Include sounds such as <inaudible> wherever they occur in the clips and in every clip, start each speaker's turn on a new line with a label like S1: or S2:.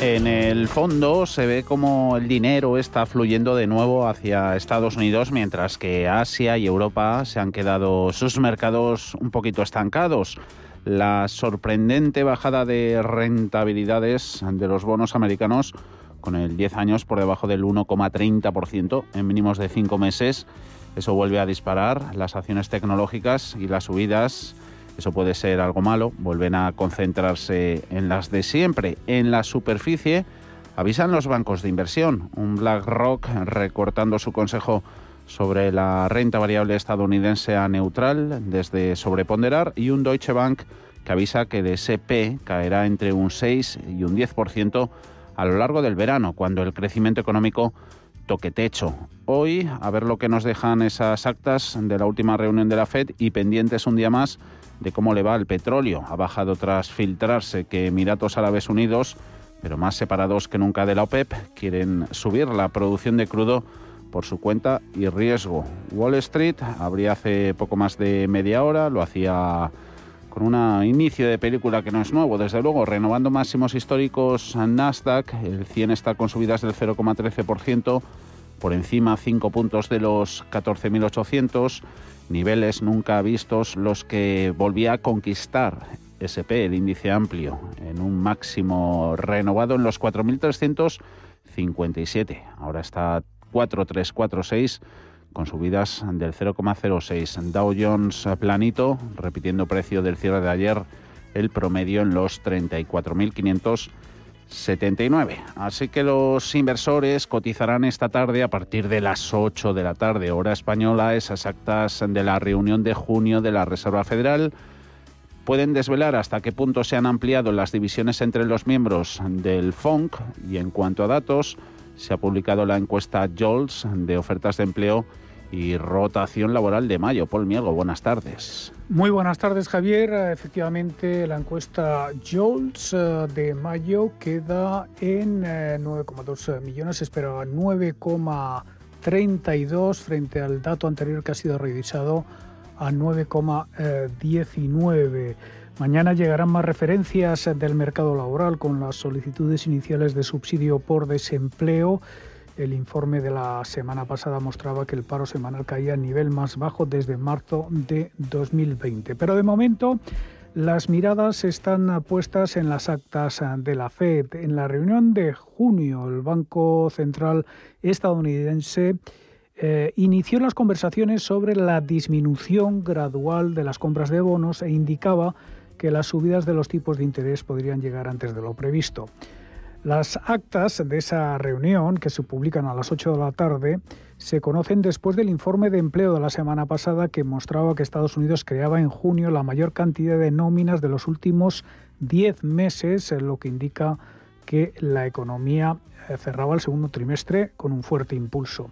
S1: En el fondo se ve como el dinero está fluyendo de nuevo hacia Estados Unidos, mientras que Asia y Europa se han quedado sus mercados un poquito estancados. La sorprendente bajada de rentabilidades de los bonos americanos, con el 10 años por debajo del 1,30% en mínimos de 5 meses, eso vuelve a disparar las acciones tecnológicas y las subidas eso puede ser algo malo, vuelven a concentrarse en las de siempre. En la superficie avisan los bancos de inversión, un BlackRock recortando su consejo sobre la renta variable estadounidense a neutral desde sobreponderar y un Deutsche Bank que avisa que de SP caerá entre un 6 y un 10% a lo largo del verano, cuando el crecimiento económico toque techo. Hoy, a ver lo que nos dejan esas actas de la última reunión de la Fed y pendientes un día más de cómo le va el petróleo. Ha bajado tras filtrarse que Emiratos Árabes Unidos, pero más separados que nunca de la OPEP, quieren subir la producción de crudo por su cuenta y riesgo. Wall Street abría hace poco más de media hora, lo hacía con un inicio de película que no es nuevo, desde luego, renovando máximos históricos Nasdaq, el 100 está con subidas del 0,13%, por encima 5 puntos de los 14.800 niveles nunca vistos los que volvía a conquistar SP, el índice amplio, en un máximo renovado en los 4.357. Ahora está 4.346 con subidas del 0,06. Dow Jones planito, repitiendo precio del cierre de ayer, el promedio en los 34.500 79. Así que los inversores cotizarán esta tarde a partir de las 8 de la tarde, hora española, esas actas de la reunión de junio de la Reserva Federal. Pueden desvelar hasta qué punto se han ampliado las divisiones entre los miembros del FONC y en cuanto a datos, se ha publicado la encuesta JOLTS de ofertas de empleo y rotación laboral de mayo. Paul Miego, buenas tardes.
S2: Muy buenas tardes, Javier. Efectivamente, la encuesta JOLTS eh, de mayo queda en 9,2 eh, millones, espera 9,32 frente al dato anterior que ha sido revisado a 9,19. Mañana llegarán más referencias del mercado laboral con las solicitudes iniciales de subsidio por desempleo el informe de la semana pasada mostraba que el paro semanal caía a nivel más bajo desde marzo de 2020. Pero de momento las miradas están puestas en las actas de la Fed. En la reunión de junio, el Banco Central estadounidense eh, inició las conversaciones sobre la disminución gradual de las compras de bonos e indicaba que las subidas de los tipos de interés podrían llegar antes de lo previsto. Las actas de esa reunión, que se publican a las 8 de la tarde, se conocen después del informe de empleo de la semana pasada que mostraba que Estados Unidos creaba en junio la mayor cantidad de nóminas de los últimos 10 meses, lo que indica que la economía eh, cerraba el segundo trimestre con un fuerte impulso.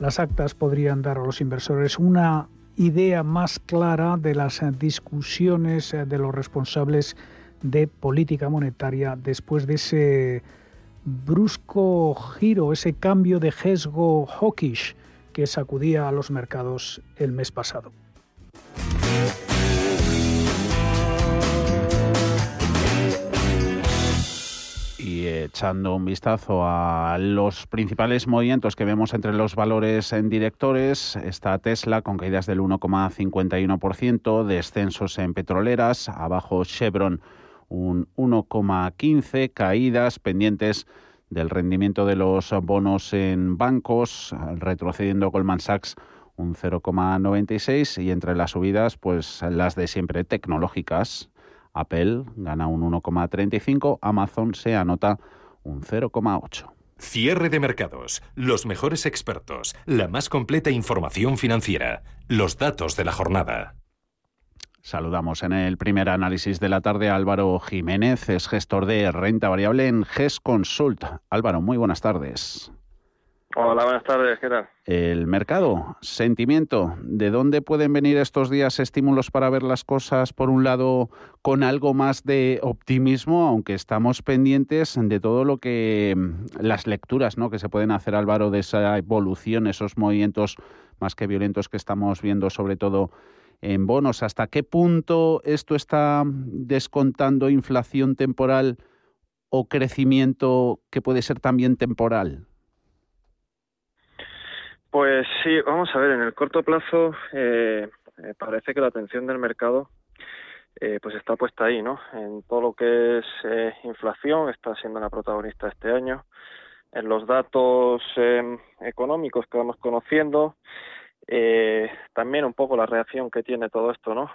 S2: Las actas podrían dar a los inversores una idea más clara de las discusiones eh, de los responsables de política monetaria después de ese brusco giro, ese cambio de sesgo hawkish que sacudía a los mercados el mes pasado.
S1: Y echando un vistazo a los principales movimientos que vemos entre los valores en directores, está Tesla con caídas del 1,51%, descensos en petroleras, abajo Chevron un 1,15, caídas pendientes del rendimiento de los bonos en bancos, retrocediendo Goldman Sachs un 0,96 y entre las subidas, pues las de siempre tecnológicas. Apple gana un 1,35, Amazon se anota un 0,8.
S3: Cierre de mercados, los mejores expertos, la más completa información financiera, los datos de la jornada.
S1: Saludamos en el primer análisis de la tarde a Álvaro Jiménez, es gestor de renta variable en GES Consult. Álvaro, muy buenas tardes.
S4: Hola, buenas tardes, ¿qué tal?
S1: El mercado, sentimiento, ¿de dónde pueden venir estos días estímulos para ver las cosas, por un lado, con algo más de optimismo, aunque estamos pendientes de todo lo que mm, las lecturas ¿no? que se pueden hacer, Álvaro, de esa evolución, esos movimientos más que violentos que estamos viendo, sobre todo en bonos? ¿Hasta qué punto esto está descontando inflación temporal o crecimiento que puede ser también temporal?
S4: Pues sí, vamos a ver, en el corto plazo eh, eh, parece que la atención del mercado eh, pues está puesta ahí, ¿no? En todo lo que es inflación, está siendo la protagonista este año, en los datos económicos que vamos conociendo, también un poco la reacción que tiene todo esto, ¿no?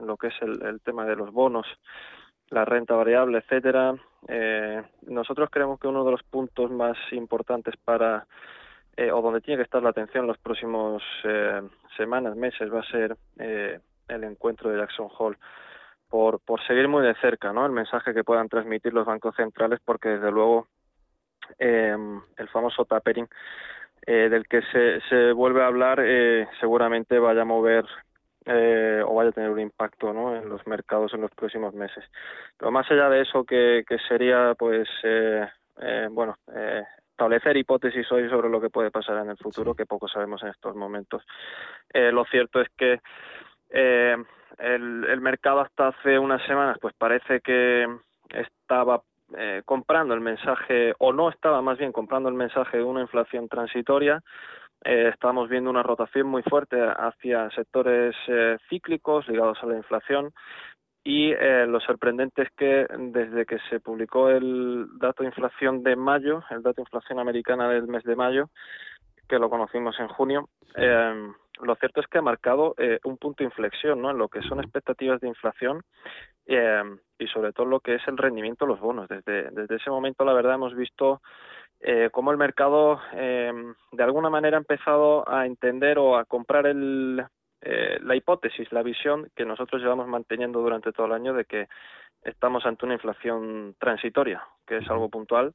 S4: lo que es el, tema de los bonos, la renta variable, etcétera. nosotros creemos que uno de los puntos más importantes para eh, o donde tiene que estar la atención los próximos eh, semanas, meses, va a ser eh, el encuentro de Jackson Hole por, por seguir muy de cerca ¿no? el mensaje que puedan transmitir los bancos centrales, porque desde luego el famoso tapering del que se, se vuelve a hablar seguramente vaya a mover o vaya a tener un impacto ¿no? en los mercados en los próximos meses. Pero más allá de eso, que, que sería pues eh, bueno eh, establecer hipótesis hoy sobre lo que puede pasar en el futuro, que poco sabemos en estos momentos. Eh, lo cierto es que eh, el, el, mercado hasta hace unas semanas, pues parece que estaba eh, comprando el mensaje, o no estaba más bien comprando el mensaje de una inflación transitoria. Eh, estamos viendo una rotación muy fuerte hacia sectores eh, cíclicos ligados a la inflación y eh, lo sorprendente es que desde que se publicó el dato de inflación de mayo, el dato de inflación americana del mes de mayo, que lo conocimos en junio, eh, lo cierto es que ha marcado eh, un punto de inflexión ¿no? en lo que son expectativas de inflación eh, y sobre todo lo que es el rendimiento de los bonos. Desde, desde ese momento, la verdad, hemos visto eh, cómo el mercado eh, de alguna manera ha empezado a entender o a comprar el, eh, la hipótesis, la visión que nosotros llevamos manteniendo durante todo el año de que estamos ante una inflación transitoria, que es algo puntual,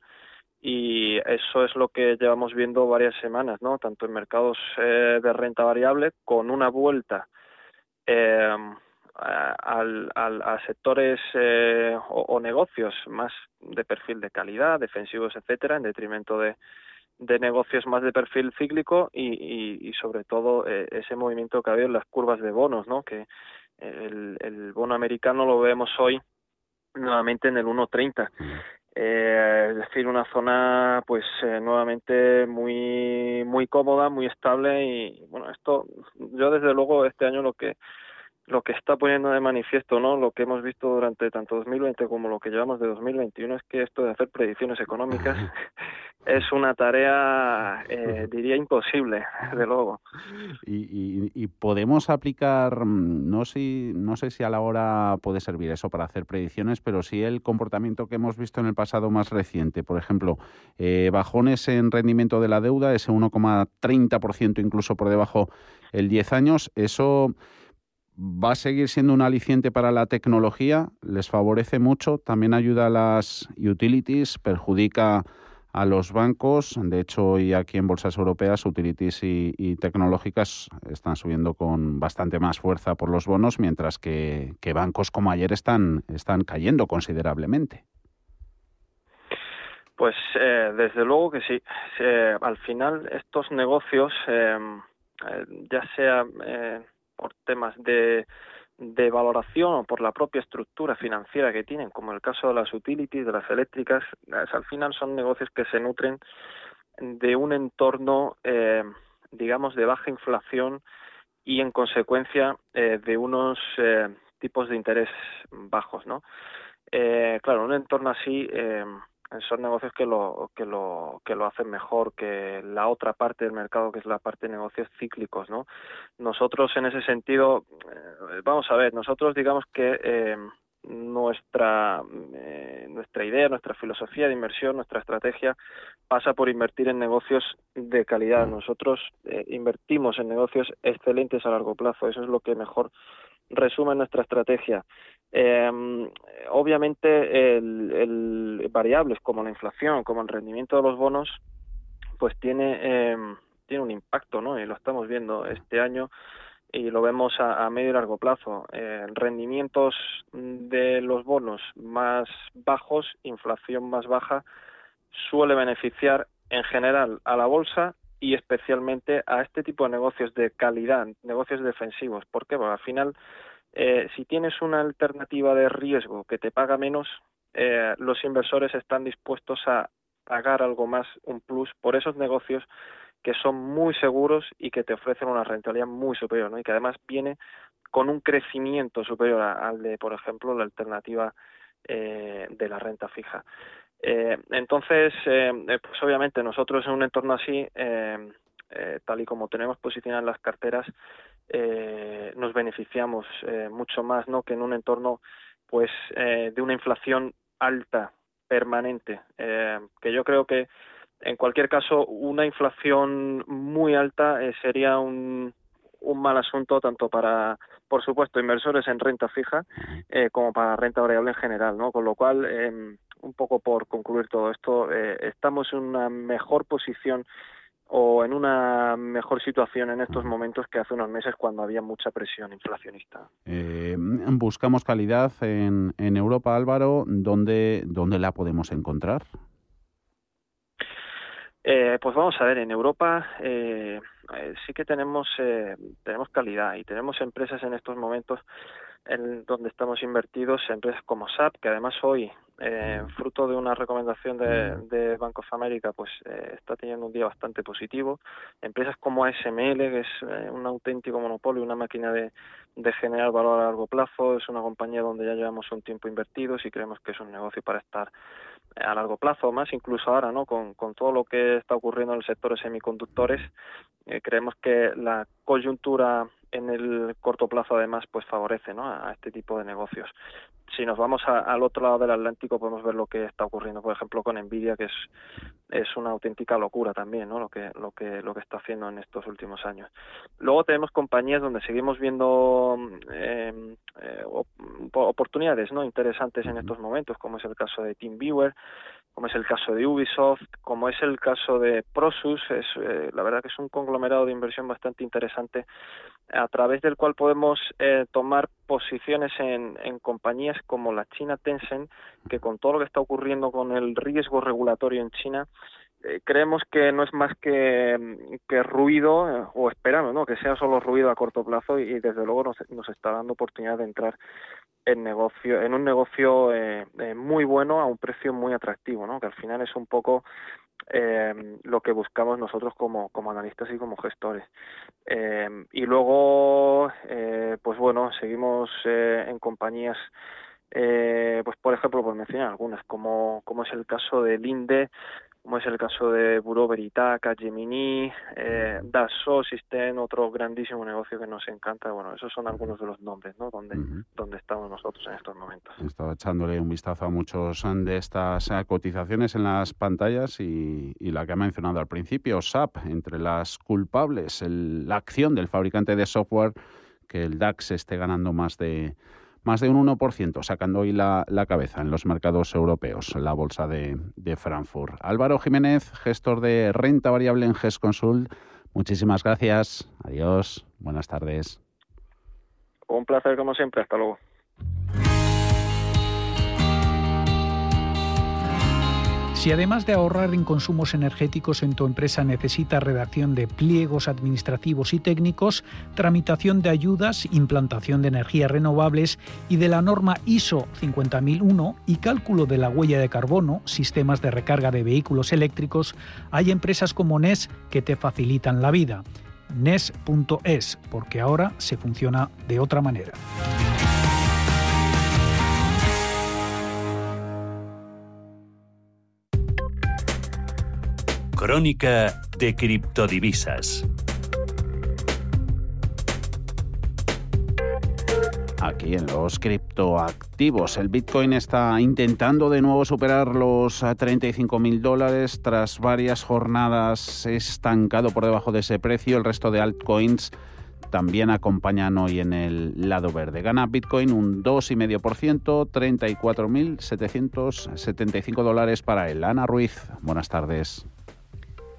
S4: y eso es lo que llevamos viendo varias semanas, ¿no? Tanto en mercados eh, de renta variable con una vuelta eh, al, al, a sectores eh, o, o, negocios más de perfil de calidad, defensivos, etcétera, en detrimento de, de negocios más de perfil cíclico y, y, y sobre todo eh, ese movimiento que ha habido en las curvas de bonos, ¿no? Que el, el bono americano lo vemos hoy nuevamente en el 1.30. Eh, es decir, una zona pues eh, nuevamente muy muy cómoda, muy estable y bueno, esto yo desde luego este año lo que lo que está poniendo de manifiesto, ¿no? Lo que hemos visto durante tanto 2020 como lo que llevamos de 2021 es que esto de hacer predicciones económicas <laughs> es una tarea, eh, diría, imposible, de luego.
S1: Y, y, y, podemos aplicar, mm, no sé, no sé si a la hora puede servir eso para hacer predicciones, pero sí el comportamiento que hemos visto en el pasado más reciente. Por ejemplo, eh, bajones en rendimiento de la deuda, ese 1,30% incluso por debajo el 10 años, eso va a seguir siendo un aliciente para la tecnología, les favorece mucho, también ayuda a las utilities, perjudica a los bancos. De hecho, hoy aquí en bolsas europeas, utilities y, tecnológicas están subiendo con bastante más fuerza por los bonos, mientras que, bancos como ayer están, están cayendo considerablemente.
S4: Pues eh, desde luego que sí. Eh, al final estos negocios, eh, ya sea por temas de, de valoración o por la propia estructura financiera que tienen, como el caso de las utilities, de las eléctricas, al final son negocios que se nutren de un entorno, eh, digamos, de baja inflación y, en consecuencia, eh, de unos eh, tipos de interés bajos, ¿no? Eh, claro, un entorno así eh, son negocios que lo que lo que lo hacen mejor que la otra parte del mercado que es la parte de negocios cíclicos no nosotros en ese sentido eh, vamos a ver nosotros digamos que eh, nuestra eh, nuestra idea nuestra filosofía de inversión nuestra estrategia pasa por invertir en negocios de calidad. Nosotros eh, invertimos en negocios excelentes a largo plazo eso es lo que mejor resume nuestra estrategia eh, obviamente, el, variables como la inflación, como el rendimiento de los bonos, pues tiene, em, tiene un impacto, ¿no? Y lo estamos viendo este año y lo vemos a, medio y largo plazo. Eh, rendimientos de los bonos más bajos, inflación más baja, suele beneficiar en general a la bolsa y especialmente a este tipo de negocios de calidad, negocios defensivos. ¿Por qué? Porque al final, eh, si tienes una alternativa de riesgo que te paga menos, eh, los inversores están dispuestos a pagar algo más, un plus, por esos negocios que son muy seguros y que te ofrecen una rentabilidad muy superior, ¿no? Y que además viene con un crecimiento superior al de, por ejemplo, la alternativa eh, de la renta fija. Eh, entonces, eh, pues obviamente nosotros en un entorno así, tal y como tenemos posicionadas las carteras, nos beneficiamos mucho más, ¿no? Que en un entorno, pues, de una inflación alta, permanente, que yo creo que en cualquier caso, una inflación muy alta eh, sería un, un mal asunto tanto para, por supuesto, inversores en renta fija eh, como para renta variable en general, ¿no? Con lo cual, eh, un poco por concluir todo esto, eh, estamos en una mejor posición o en una mejor situación en estos momentos que hace unos meses cuando había mucha presión inflacionista.
S1: Eh, buscamos calidad en, en Europa, Álvaro. ¿Dónde, ¿Dónde la podemos encontrar?
S4: Eh, pues vamos a ver, en Europa eh, eh, sí que tenemos, eh, tenemos calidad y tenemos empresas en estos momentos en donde estamos invertidos, empresas como SAP, que además hoy, eh, fruto de una recomendación de, de Bank of America, pues eh, está teniendo un día bastante positivo. Empresas como ASML, que es eh, un auténtico monopolio, una máquina de, de generar valor a largo plazo, es una compañía donde ya llevamos un tiempo invertidos y creemos que es un negocio para estar a largo plazo, más incluso ahora, ¿no? Con, con todo lo que está ocurriendo en el sector de semiconductores, eh, creemos que la coyuntura en el corto plazo además pues favorece ¿no? a, este tipo de negocios. Si nos vamos al otro lado del Atlántico podemos ver lo que está ocurriendo, por ejemplo, con Nvidia, que es, es una auténtica locura también, ¿no? Lo que, lo que, lo que está haciendo en estos últimos años. Luego tenemos compañías donde seguimos viendo eh, eh, oportunidades, ¿no? Interesantes en estos momentos, como es el caso de TeamViewer, como es el caso de Ubisoft, como es el caso de Prosus, es eh, la verdad que es un conglomerado de inversión bastante interesante a través del cual podemos eh, tomar posiciones en, en compañías como la China Tencent, que con todo lo que está ocurriendo con el riesgo regulatorio en China, eh, creemos que no es más que, que ruido, eh, o esperamos ¿no? que sea solo ruido a corto plazo y, desde luego nos, nos está dando oportunidad de entrar en negocio en un negocio eh, eh, muy bueno a un precio muy atractivo no que al final es un poco eh, lo que buscamos nosotros como analistas y como gestores eh, y luego pues bueno seguimos en compañías eh, pues por ejemplo por mencionar algunas como como es el caso del INDE como es el caso de Bureau Veritas, Gemini, eh, Dassault System, otro grandísimo negocio que nos encanta. Bueno, esos son algunos de los nombres, ¿no? Donde, donde estamos nosotros en estos momentos.
S1: Estaba echándole un vistazo a muchos de estas eh, cotizaciones en las pantallas y, y la que ha mencionado al principio, SAP, entre las culpables, el- la acción del fabricante de software que el DAX esté ganando más de más de un 1%, sacando hoy la, la cabeza en los mercados europeos, la bolsa de, de Frankfurt. Álvaro Jiménez, gestor de renta variable en GES Consult, muchísimas gracias. Adiós. Buenas tardes.
S4: Un placer como siempre. Hasta luego.
S2: Si además de ahorrar en consumos energéticos en tu empresa necesita redacción de pliegos administrativos y técnicos, tramitación de ayudas, implantación de energías renovables y de la norma ISO 50001 y cálculo de la huella de carbono, sistemas de recarga de vehículos eléctricos, hay empresas como NES que te facilitan la vida. NES.es, porque ahora se funciona de otra manera.
S5: Crónica de criptodivisas.
S1: Aquí en los criptoactivos, el Bitcoin está intentando de nuevo superar los 35 mil dólares tras varias jornadas estancado por debajo de ese precio. El resto de altcoins también acompañan hoy en el lado verde. Gana Bitcoin un 2,5%, 34.775 dólares para él. Ana Ruiz, buenas tardes.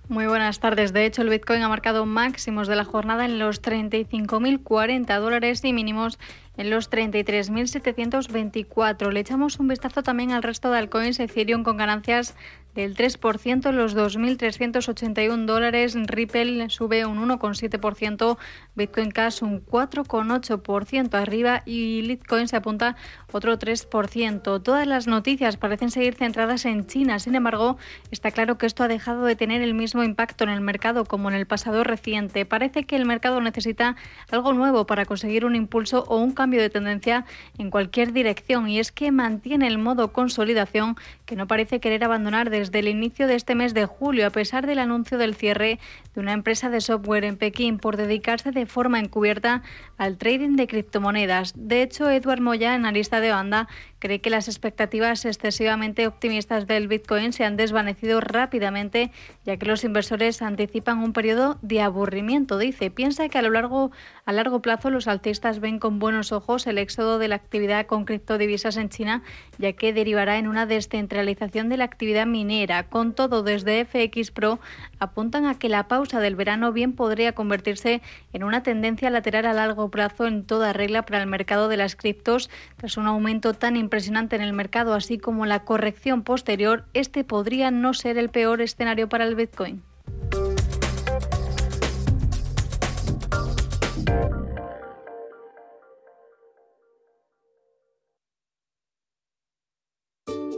S6: Muy buenas tardes. De hecho, el Bitcoin ha marcado máximos de la jornada en los 35.040 dólares y mínimos en los 33.724. Le echamos un vistazo también al resto de altcoins Ethereum con ganancias del 3%, los 2.381 dólares. Ripple sube un 1,7%, Bitcoin Cash un 4,8% arriba y Litecoin se apunta otro 3%. Todas las noticias parecen seguir centradas en China. Sin embargo, está claro que esto ha dejado de tener el mismo impacto en el mercado como en el pasado reciente. Parece que el mercado necesita algo nuevo para conseguir un impulso o un cambio de tendencia en cualquier dirección y es que mantiene el modo consolidación que no parece querer abandonar desde el inicio de este mes de julio, a pesar del anuncio del cierre de una empresa de software en Pekín por dedicarse de forma encubierta al trading de criptomonedas. De hecho, Edward Moya, analista de banda, cree que las expectativas excesivamente optimistas del Bitcoin se han desvanecido rápidamente, ya que los inversores anticipan un periodo de aburrimiento. Dice, piensa que a lo largo a largo plazo los alcistas ven con buenos ojos el éxodo de la actividad con criptodivisas en China, ya que derivará en una descentralización de la actividad minera. Con todo, desde FX Pro apuntan a que la pausa del verano bien podría convertirse en una tendencia lateral a largo plazo en toda regla para el mercado de las criptos, tras un aumento tan impresionante en el mercado, así como la corrección posterior, este podría no ser el peor escenario para el Bitcoin.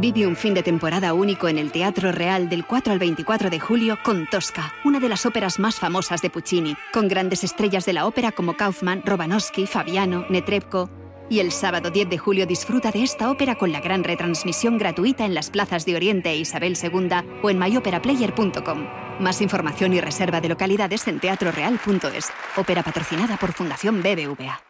S7: Vive un fin de temporada único en el Teatro Real del 4 al 24 de julio con Tosca, una de las óperas más famosas de Puccini, con grandes estrellas de la ópera como Kaufman, Robanowski, Fabiano, Netrebko. Y el sábado 10 de julio disfruta de esta ópera con la gran retransmisión gratuita en las plazas de Oriente e Isabel II o en myoperaplayer.com. Más información y reserva de localidades en teatroreal.es. Ópera patrocinada por Fundación BBVA.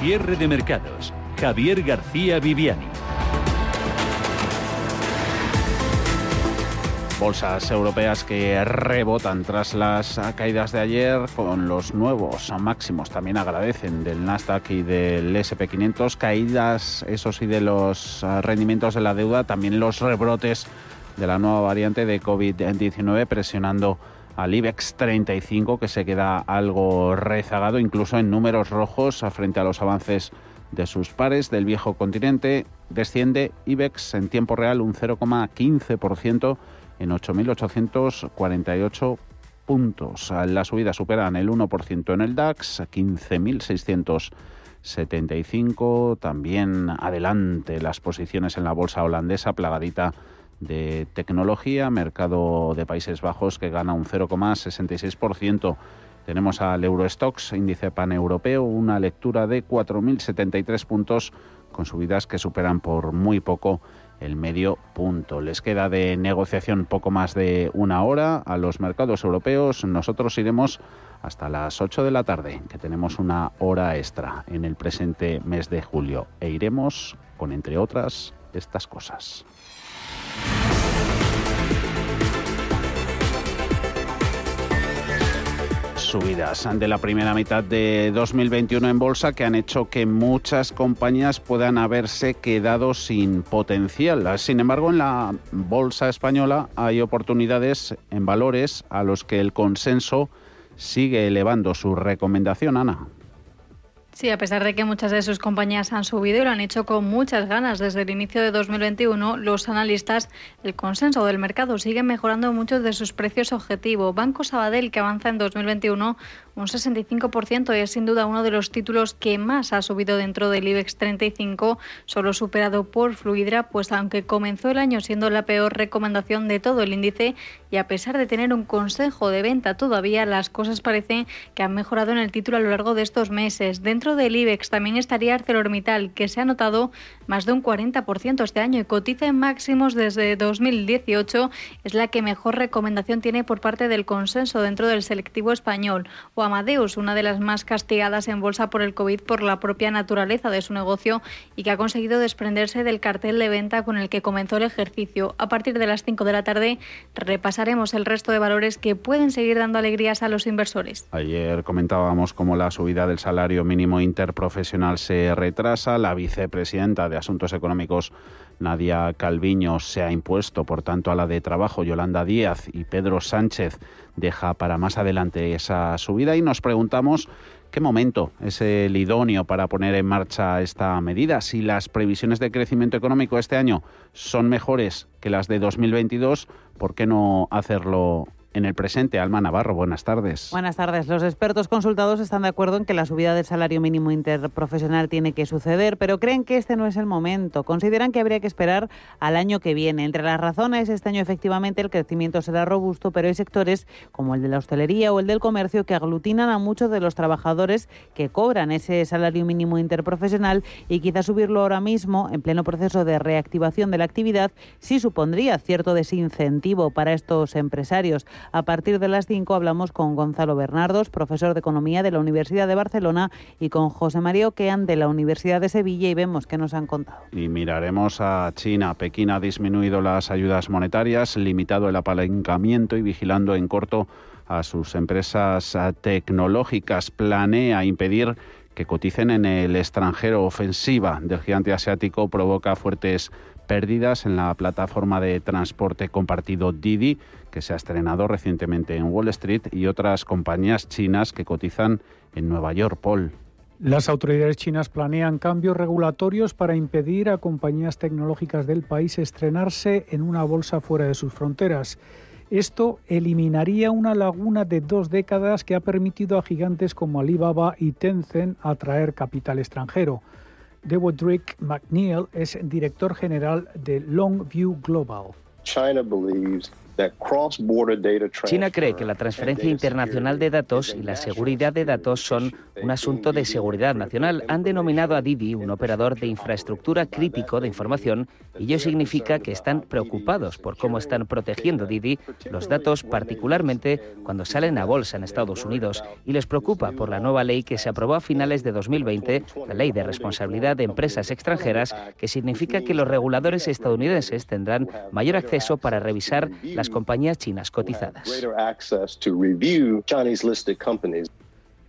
S5: Cierre de mercados. Javier García Viviani.
S1: Bolsas europeas que rebotan tras las caídas de ayer con los nuevos máximos. También agradecen del Nasdaq y del SP500 caídas, eso sí, de los rendimientos de la deuda, también los rebrotes de la nueva variante de COVID-19 presionando al IBEX 35 que se queda algo rezagado incluso en números rojos frente a los avances de sus pares del viejo continente. Desciende IBEX en tiempo real un 0,15% en 8.848 puntos. La subida superan el 1% en el DAX, 15.675. También adelante las posiciones en la bolsa holandesa, plagadita de tecnología, mercado de Países Bajos que gana un 0,66%. Tenemos al Eurostox, índice paneuropeo, una lectura de 4.073 puntos con subidas que superan por muy poco el medio punto. Les queda de negociación poco más de una hora a los mercados europeos. Nosotros iremos hasta las 8 de la tarde, que tenemos una hora extra en el presente mes de julio, e iremos con, entre otras, estas cosas subidas de la primera mitad de 2021 en bolsa que han hecho que muchas compañías puedan haberse quedado sin potencial. Sin embargo, en la bolsa española hay oportunidades en valores a los que el consenso sigue elevando su recomendación, Ana.
S6: Sí, a pesar de que muchas de sus compañías han subido y lo han hecho con muchas ganas desde el inicio de 2021, los analistas, el consenso del mercado sigue mejorando muchos de sus precios objetivo. Banco Sabadell, que avanza en 2021 un 65% y es sin duda uno de los títulos que más ha subido dentro del IBEX 35, solo superado por Fluidra, pues aunque comenzó el año siendo la peor recomendación de todo el índice y a pesar de tener un consejo de venta todavía, las cosas parecen que han mejorado en el título a lo largo de estos meses. Dentro del IBEX también estaría ArcelorMittal, que se ha notado más de un 40% este año y cotiza en máximos desde 2018. Es la que mejor recomendación tiene por parte del consenso dentro del selectivo español. O Amadeus, una de las más castigadas en bolsa por el COVID por la propia naturaleza de su negocio y que ha conseguido desprenderse del cartel de venta con el que comenzó el ejercicio. A partir de las 5 de la tarde repasaremos el resto de valores que pueden seguir dando alegrías a los inversores.
S1: Ayer comentábamos cómo la subida del salario mínimo interprofesional se retrasa. La vicepresidenta de Asuntos Económicos, Nadia Calviño, se ha impuesto, por tanto, a la de Trabajo, Yolanda Díaz y Pedro Sánchez, deja para más adelante esa subida y nos preguntamos qué momento es el idóneo para poner en marcha esta medida. Si las previsiones de crecimiento económico este año son mejores que las de 2022, ¿por qué no hacerlo en el presente. Alma Navarro, buenas tardes.
S8: Buenas tardes. Los expertos consultados están de acuerdo en que la subida del salario mínimo interprofesional tiene que suceder, pero creen que este no es el momento. Consideran que habría que esperar al año que viene. Entre las razones, este año efectivamente el crecimiento será robusto, pero hay sectores como el de la hostelería o el del comercio que aglutinan a muchos de los trabajadores que cobran ese salario mínimo interprofesional y quizá subirlo ahora mismo, en pleno proceso de reactivación de la actividad, sí supondría cierto desincentivo para estos empresarios. A partir de las 5 hablamos con Gonzalo Bernardos, profesor de Economía de la Universidad de Barcelona, y con José María Oquean de la Universidad de Sevilla y vemos qué nos han contado.
S1: Y miraremos a China. Pekín ha disminuido las ayudas monetarias, limitado el apalancamiento y vigilando en corto a sus empresas tecnológicas. Planea impedir que coticen en el extranjero. Ofensiva del gigante asiático provoca fuertes pérdidas en la plataforma de transporte compartido Didi, que se ha estrenado recientemente en Wall Street, y otras compañías chinas que cotizan en Nueva York, Paul.
S2: Las autoridades chinas planean cambios regulatorios para impedir a compañías tecnológicas del país estrenarse en una bolsa fuera de sus fronteras. Esto eliminaría una laguna de dos décadas que ha permitido a gigantes como Alibaba y Tencent atraer capital extranjero. Dewodrick McNeil es director general de Longview Global.
S9: China believes China cree que la transferencia internacional de datos y la seguridad de datos son un asunto de seguridad nacional. Han denominado a Didi un operador de infraestructura. crítico de información y ello significa que están preocupados por cómo están protegiendo Didi los datos, particularmente cuando salen a bolsa en Estados Unidos, y les preocupa por la nueva ley que se aprobó a finales de 2020, la ley de responsabilidad de empresas extranjeras, que significa que los reguladores estadounidenses tendrán mayor acceso para revisar las compañías chinas cotizadas.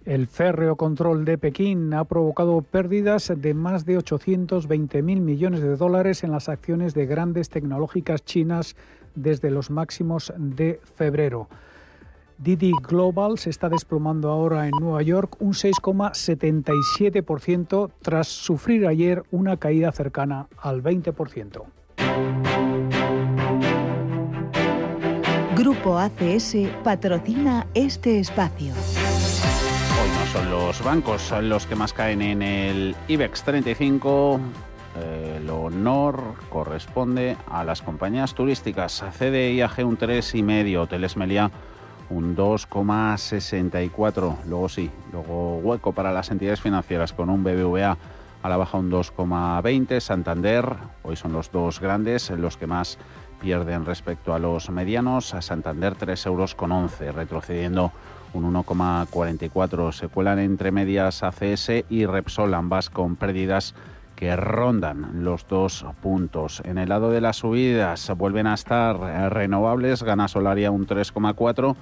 S2: El férreo control de Pekín ha provocado pérdidas de más de 820.000 millones de dólares en las acciones de grandes tecnológicas chinas desde los máximos de febrero. Didi Global se está desplomando ahora en Nueva York un 6,77% tras sufrir ayer una caída cercana al 20%.
S10: Grupo ACS patrocina este espacio.
S1: Hoy no son los bancos los que más caen en el IBEX 35. El honor corresponde a las compañías turísticas. CDIAG un 3,5, Hoteles Meliá un 2,64. Luego sí, luego hueco para las entidades financieras con un BBVA a la baja un 2,20. Santander, hoy son los dos grandes, los que más pierden respecto a los medianos. A Santander 3 euros con 11, retrocediendo un 1,44. Se cuelan entre medias ACS y Repsol, ambas con pérdidas que rondan los dos puntos. En el lado de las subidas vuelven a estar renovables, gana Solaria un 3,4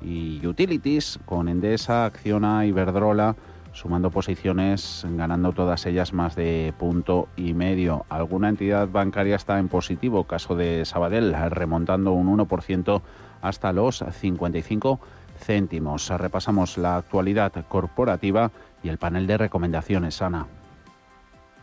S1: y utilities, con Endesa, Acciona, Iberdrola, sumando posiciones, ganando todas ellas más de punto y medio. Alguna entidad bancaria está en positivo, caso de Sabadell, remontando un 1% hasta los 55 céntimos. Repasamos la actualidad corporativa y el panel de recomendaciones, Ana.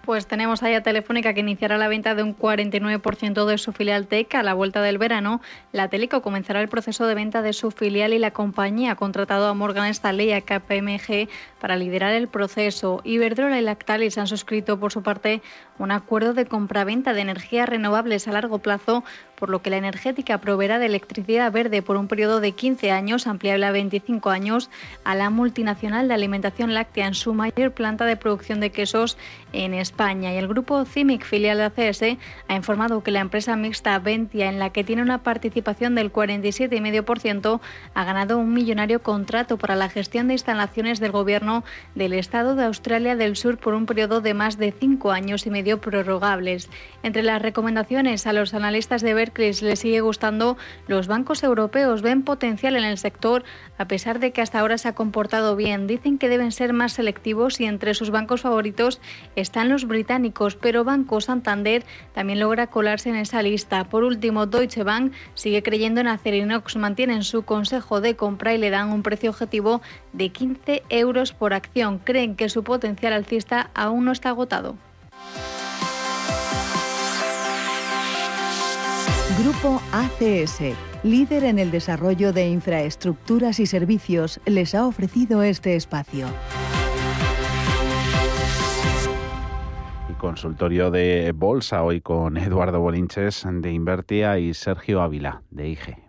S6: Pues tenemos ahí a Telefónica que iniciará la venta de un 49% de su filial TEC a la vuelta del verano. La Teleco comenzará el proceso de venta de su filial y la compañía ha contratado a Morgan Stanley y a KPMG para liderar el proceso. Iberdrola y Lactalis han suscrito por su parte un acuerdo de compraventa de energías renovables a largo plazo por lo que la energética proveerá de electricidad verde por un periodo de 15 años, ampliable a 25 años, a la multinacional de alimentación láctea en su mayor planta de producción de quesos en España. Y el grupo CIMIC, filial de ACS, ha informado que la empresa mixta Ventia, en la que tiene una participación del 47,5%, ha ganado un millonario contrato para la gestión de instalaciones del gobierno del Estado de Australia del Sur por un periodo de más de cinco años y medio prorrogables. Entre las recomendaciones a los analistas de ver les sigue gustando, los bancos europeos ven potencial en el sector a pesar de que hasta ahora se ha comportado bien. Dicen que deben ser más selectivos y entre sus bancos favoritos están los británicos, pero Banco Santander también logra colarse en esa lista. Por último, Deutsche Bank sigue creyendo en Acerinox, mantienen su consejo de compra y le dan un precio objetivo de 15 euros por acción. Creen que su potencial alcista aún no está agotado.
S10: Grupo ACS, líder en el desarrollo de infraestructuras y servicios, les ha ofrecido este espacio.
S1: Y consultorio de bolsa hoy con Eduardo Bolinches de Invertia y Sergio Ávila de IG.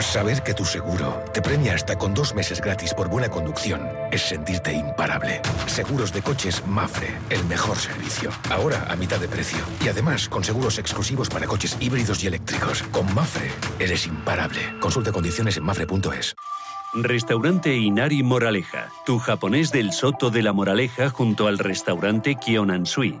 S11: Saber que tu seguro te premia hasta con dos meses gratis por buena conducción es sentirte imparable. Seguros de coches Mafre, el mejor servicio. Ahora a mitad de precio. Y además con seguros exclusivos para coches híbridos y eléctricos. Con Mafre eres imparable. Consulta condiciones en mafre.es.
S5: Restaurante Inari Moraleja, tu japonés del Soto de la Moraleja junto al restaurante Kionansui.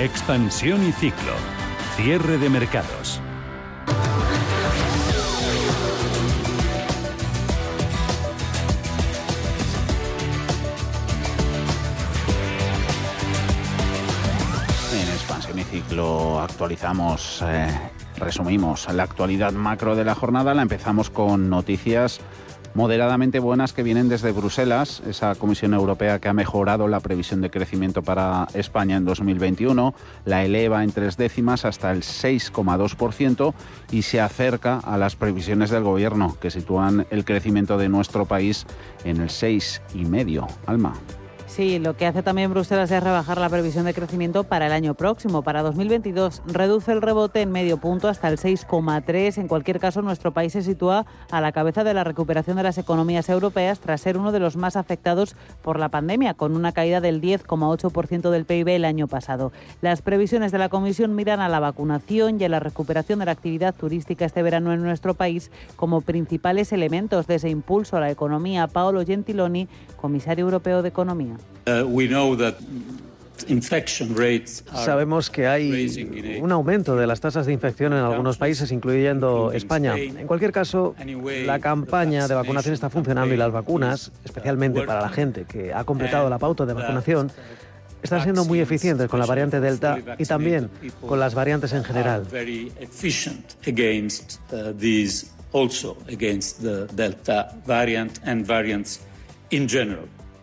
S3: Expansión y ciclo. Cierre de mercados.
S1: En Expansión y ciclo actualizamos, eh, resumimos la actualidad macro de la jornada. La empezamos con noticias moderadamente buenas que vienen desde Bruselas, esa Comisión Europea que ha mejorado la previsión de crecimiento para España en 2021, la eleva en tres décimas hasta el 6,2% y se acerca a las previsiones del Gobierno, que sitúan el crecimiento de nuestro país en el 6,5%. Alma.
S8: Sí, lo que hace también Bruselas es rebajar la previsión de crecimiento para el año próximo, para 2022. Reduce el rebote en medio punto hasta el 6,3. En cualquier caso, nuestro país se sitúa a la cabeza de la recuperación de las economías europeas tras ser uno de los más afectados por la pandemia, con una caída del 10,8% del PIB el año pasado. Las previsiones de la Comisión miran a la vacunación y a la recuperación de la actividad turística este verano en nuestro país como principales elementos de ese impulso a la economía. Paolo Gentiloni, comisario europeo de Economía.
S12: Uh, Sabemos que hay un aumento de las tasas de infección en algunos países, incluyendo España. En cualquier caso, la campaña de vacunación está funcionando y las vacunas, especialmente para la gente que ha completado la pauta de vacunación, están siendo muy eficientes con la variante Delta y también con las variantes en general.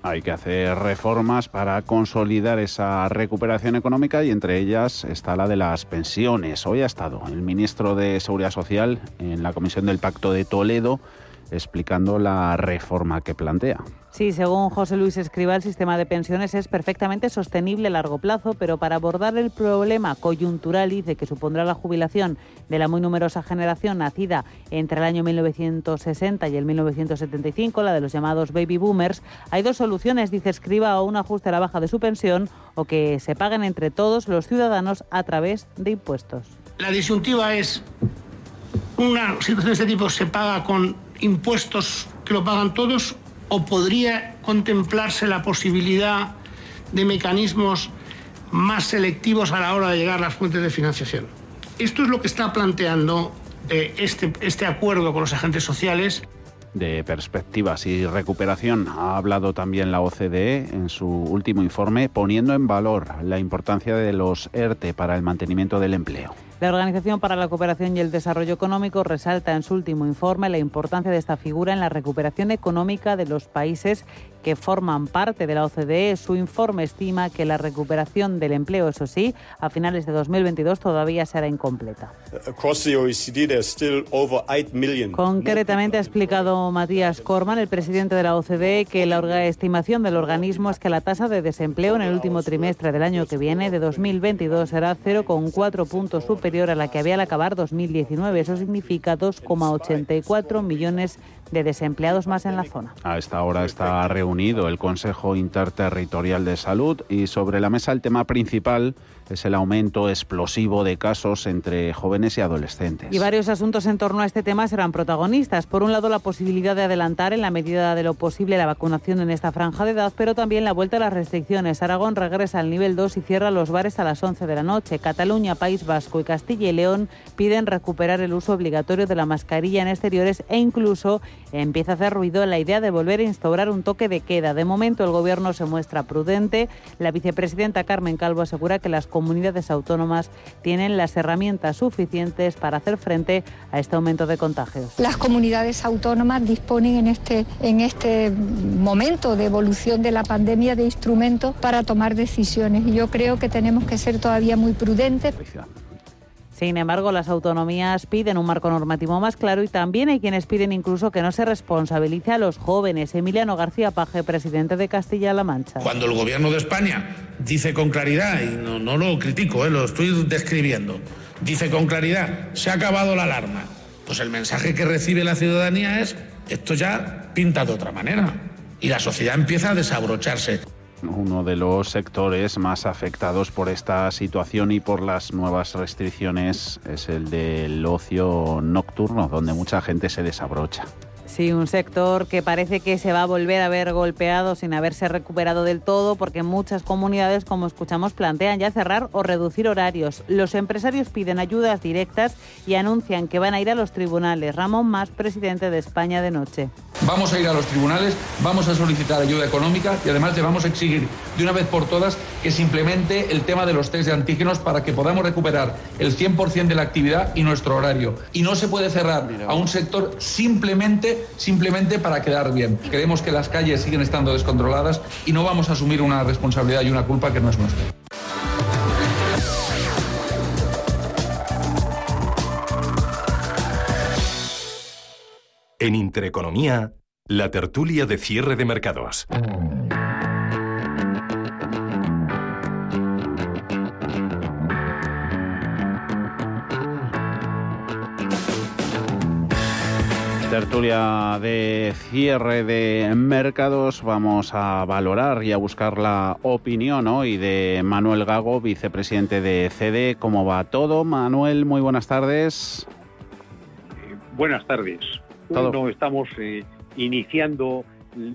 S1: Hay que hacer reformas para consolidar esa recuperación económica y entre ellas está la de las pensiones. Hoy ha estado el ministro de Seguridad Social en la Comisión del Pacto de Toledo explicando la reforma que plantea.
S8: Sí, según José Luis Escriba, el sistema de pensiones es perfectamente sostenible a largo plazo, pero para abordar el problema coyuntural, dice que supondrá la jubilación de la muy numerosa generación nacida entre el año 1960 y el 1975, la de los llamados baby boomers, hay dos soluciones, dice Escriba, o un ajuste a la baja de su pensión o que se paguen entre todos los ciudadanos a través de impuestos.
S13: La disyuntiva es, una situación de este tipo se paga con impuestos que lo pagan todos o podría contemplarse la posibilidad de mecanismos más selectivos a la hora de llegar a las fuentes de financiación. Esto es lo que está planteando eh, este, este acuerdo con los agentes sociales
S1: de perspectivas y recuperación ha hablado también la OCDE en su último informe, poniendo en valor la importancia de los ERTE para el mantenimiento del empleo.
S8: La Organización para la Cooperación y el Desarrollo Económico resalta en su último informe la importancia de esta figura en la recuperación económica de los países que forman parte de la OCDE. Su informe estima que la recuperación del empleo, eso sí, a finales de 2022 todavía será incompleta. Concretamente ha explicado Matías Corman, el presidente de la OCDE, que la estimación del organismo es que la tasa de desempleo en el último trimestre del año que viene, de 2022, será 0,4 puntos superior a la que había al acabar 2019. Eso significa 2,84 millones de desempleados más en la zona.
S1: A esta hora está reunido el Consejo Interterritorial de Salud y sobre la mesa el tema principal es el aumento explosivo de casos entre jóvenes y adolescentes.
S8: Y varios asuntos en torno a este tema serán protagonistas. Por un lado, la posibilidad de adelantar en la medida de lo posible la vacunación en esta franja de edad, pero también la vuelta a las restricciones. Aragón regresa al nivel 2 y cierra los bares a las 11 de la noche. Cataluña, País Vasco y Castilla y León piden recuperar el uso obligatorio de la mascarilla en exteriores e incluso empieza a hacer ruido la idea de volver a instaurar un toque de queda. De momento, el Gobierno se muestra prudente. La vicepresidenta Carmen Calvo asegura que las comunidades autónomas tienen las herramientas suficientes para hacer frente a este aumento de contagios.
S14: Las comunidades autónomas disponen en este, en este momento de evolución de la pandemia de instrumentos para tomar decisiones y yo creo que tenemos que ser todavía muy prudentes.
S8: Sin embargo, las autonomías piden un marco normativo más claro y también hay quienes piden incluso que no se responsabilice a los jóvenes. Emiliano García Paje, presidente de Castilla-La Mancha.
S15: Cuando el gobierno de España dice con claridad, y no, lo critico, eh, lo estoy describiendo, dice con claridad, se ha acabado la alarma, pues el mensaje que recibe la ciudadanía es, esto ya pinta de otra manera. Y la sociedad empieza a desabrocharse.
S1: Uno de los sectores más afectados por esta situación y por las nuevas restricciones es el del ocio nocturno, donde mucha gente se desabrocha.
S8: Sí, un sector que parece que se va a volver a ver golpeado sin haberse recuperado del todo porque muchas comunidades, como escuchamos, plantean ya cerrar o reducir horarios. Los empresarios piden ayudas directas y anuncian que van a ir a los tribunales. Ramón Más, presidente de España de Noche.
S16: Vamos a ir a los tribunales, vamos a solicitar ayuda económica y además le vamos a exigir de una vez por todas que se implemente el tema de los test de antígenos para que podamos recuperar el 100% de la actividad y nuestro horario. Y no se puede cerrar a un sector simplemente, simplemente para quedar bien. Creemos que las calles siguen estando descontroladas y no vamos a asumir una responsabilidad y una culpa que no es nuestra.
S3: En Intereconomía, la tertulia de cierre de mercados.
S1: Tertulia de cierre de mercados. Vamos a valorar y a buscar la opinión hoy de Manuel Gago, vicepresidente de CD. ¿Cómo va todo? Manuel, muy buenas tardes.
S17: buenas tardes no estamos eh, iniciando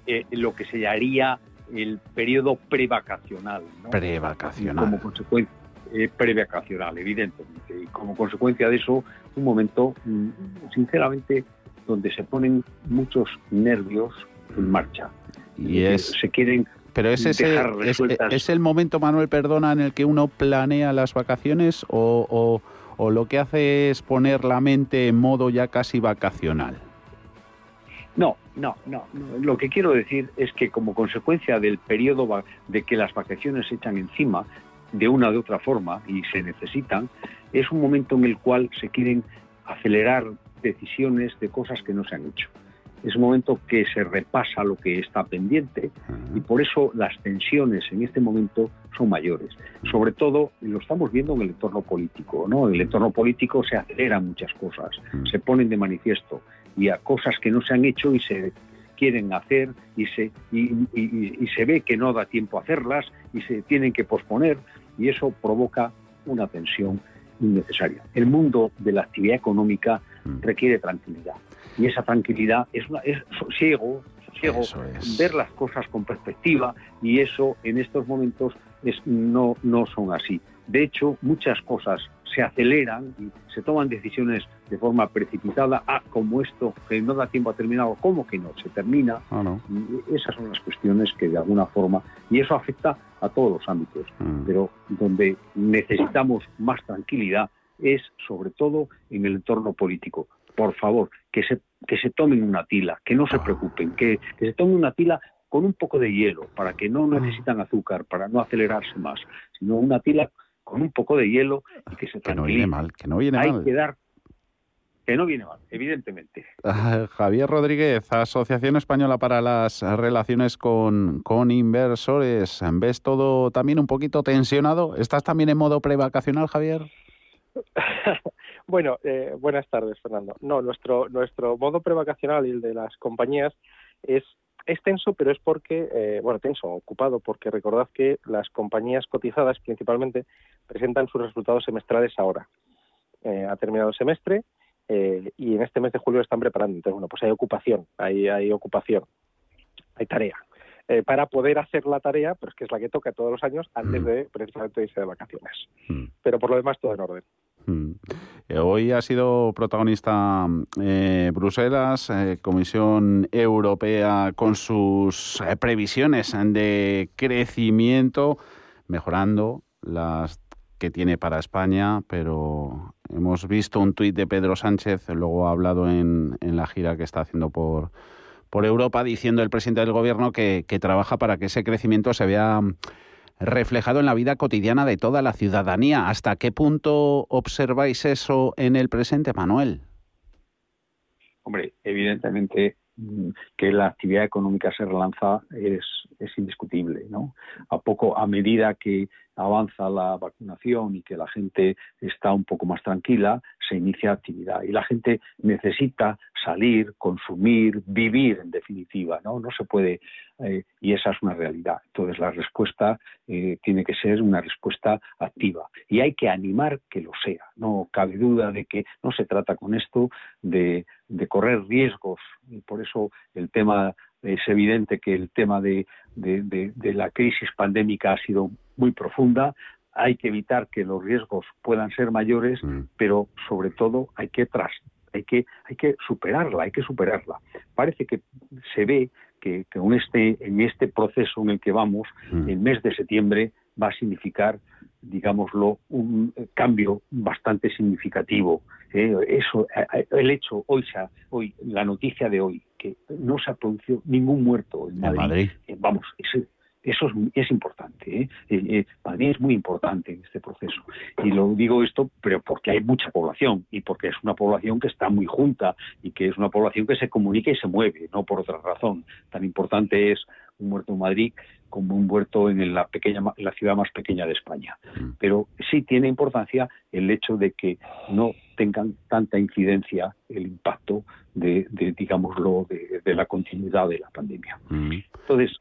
S17: eh, lo que se llamaría el periodo prevacacional.
S1: Prevacacional.
S17: Como consecuencia, eh, prevacacional, evidentemente. Y como consecuencia de eso, un momento, mm, sinceramente, donde se ponen muchos nervios en marcha.
S1: Y es...
S17: Se quieren
S1: pero es, ese, es, el momento, Manuel, perdona, en el que uno planea las vacaciones o, o, lo que hace es poner la mente en modo ya casi vacacional.
S17: No, no, no, Lo que quiero decir es que como consecuencia del periodo de que las vacaciones se echan encima, de una u otra forma, y se necesitan, es un momento en el cual se quieren acelerar decisiones de cosas que no se han hecho. Es un momento que se repasa lo que está pendiente y por eso las tensiones en este momento son mayores. Sobre todo lo estamos viendo en el entorno político. ¿no? En el entorno político se aceleran muchas cosas, se ponen de manifiesto y a cosas que no se han hecho y se quieren hacer y se, y, se ve que no da tiempo a hacerlas y se tienen que posponer y eso provoca una tensión innecesaria. El mundo de la actividad económica mm. Requiere tranquilidad y esa tranquilidad es, una, es sosiego, sosiego ver las cosas con perspectiva y eso en estos momentos es, no, no son así. De hecho, muchas cosas se aceleran y se toman decisiones de forma precipitada. Ah, como esto que no da tiempo a terminar, ¿cómo que no? Se termina.
S1: Ah,
S17: esas son las cuestiones que de alguna forma, y eso afecta a todos los ámbitos, mm. pero donde necesitamos más tranquilidad es sobre todo en el entorno político. Por favor, que se, que se tomen una tila, que no se ah. preocupen, que, que se tomen una tila con un poco de hielo, para que no ah. necesitan azúcar, para no acelerarse más, sino una tila con un poco de hielo y que se
S1: Que no viene mal, que no viene
S17: Hay
S1: mal.
S17: que dar que no viene mal, evidentemente. <laughs>
S1: Javier Rodríguez, Asociación Española para las Relaciones con, con Inversores. ¿Ves todo también un poquito tensionado? ¿Estás también en modo prevacacional, Javier? <laughs>
S18: bueno, eh, buenas tardes, Fernando. No, nuestro, nuestro modo prevacacional y el de las compañías es es tenso, pero es porque, eh, bueno, tenso, ocupado, porque recordad que las compañías cotizadas principalmente presentan sus resultados semestrales ahora. Eh, ha terminado el semestre eh, y en este mes de julio están preparando. Entonces, bueno, pues hay ocupación, hay, hay ocupación, hay tarea. para poder hacer la tarea, pero es que es la que toca todos los años antes mm. de precisamente irse de vacaciones. Mm. Pero por lo demás todo en orden.
S1: Mm. Eh, hoy ha sido protagonista eh, Bruselas, eh, Comisión Europea, con sus previsiones de crecimiento, mejorando las que tiene para España, pero hemos visto un tuit de Pedro Sánchez, luego ha hablado en, la gira que está haciendo por, por Europa, diciendo el presidente del Gobierno que trabaja para que ese crecimiento se vea reflejado en la vida cotidiana de toda la ciudadanía. ¿Hasta qué punto observáis eso en el presente, Manuel?
S17: Hombre, evidentemente mm, que la actividad económica se relanza es, es indiscutible, ¿no? A poco, a medida que avanza la vacunación y que la gente está un poco más tranquila, se inicia actividad. Y la gente necesita salir, consumir, vivir, en definitiva, ¿no? No se puede, eh, y esa es una realidad. Entonces la respuesta eh, tiene que ser una respuesta activa. Y hay que animar que lo sea. No cabe duda de que no se trata con esto de, de correr riesgos. Y por eso el tema es evidente que el tema de, de, la crisis pandémica ha sido muy profunda. Hay que evitar que los riesgos puedan ser mayores, mm. pero sobre todo hay que tras, hay que, hay que superarla, hay que superarla. Parece que se ve que, que en, este, en este proceso en el que vamos,
S1: Mm.
S17: el mes de septiembre va a significar, digámoslo, un cambio bastante significativo. ¿eh? eso, eh, el hecho, hoy, hoy, la noticia de hoy, que no se ha producido ningún muerto en Madrid,
S1: Madrid.
S17: eh, vamos, ese- eso es, es importante. ¿eh? Eh, eh, Madrid es muy importante en este proceso. Y lo digo esto, pero porque hay mucha población y porque es una población que está muy junta y que es una población que se comunica y se mueve, no por otra razón. Tan importante es un muerto en Madrid como un muerto en la pequeña en la ciudad más pequeña de España. Pero sí tiene importancia el hecho de que no tengan tanta incidencia el impacto de, de digámoslo, de, de la continuidad de la pandemia. Entonces,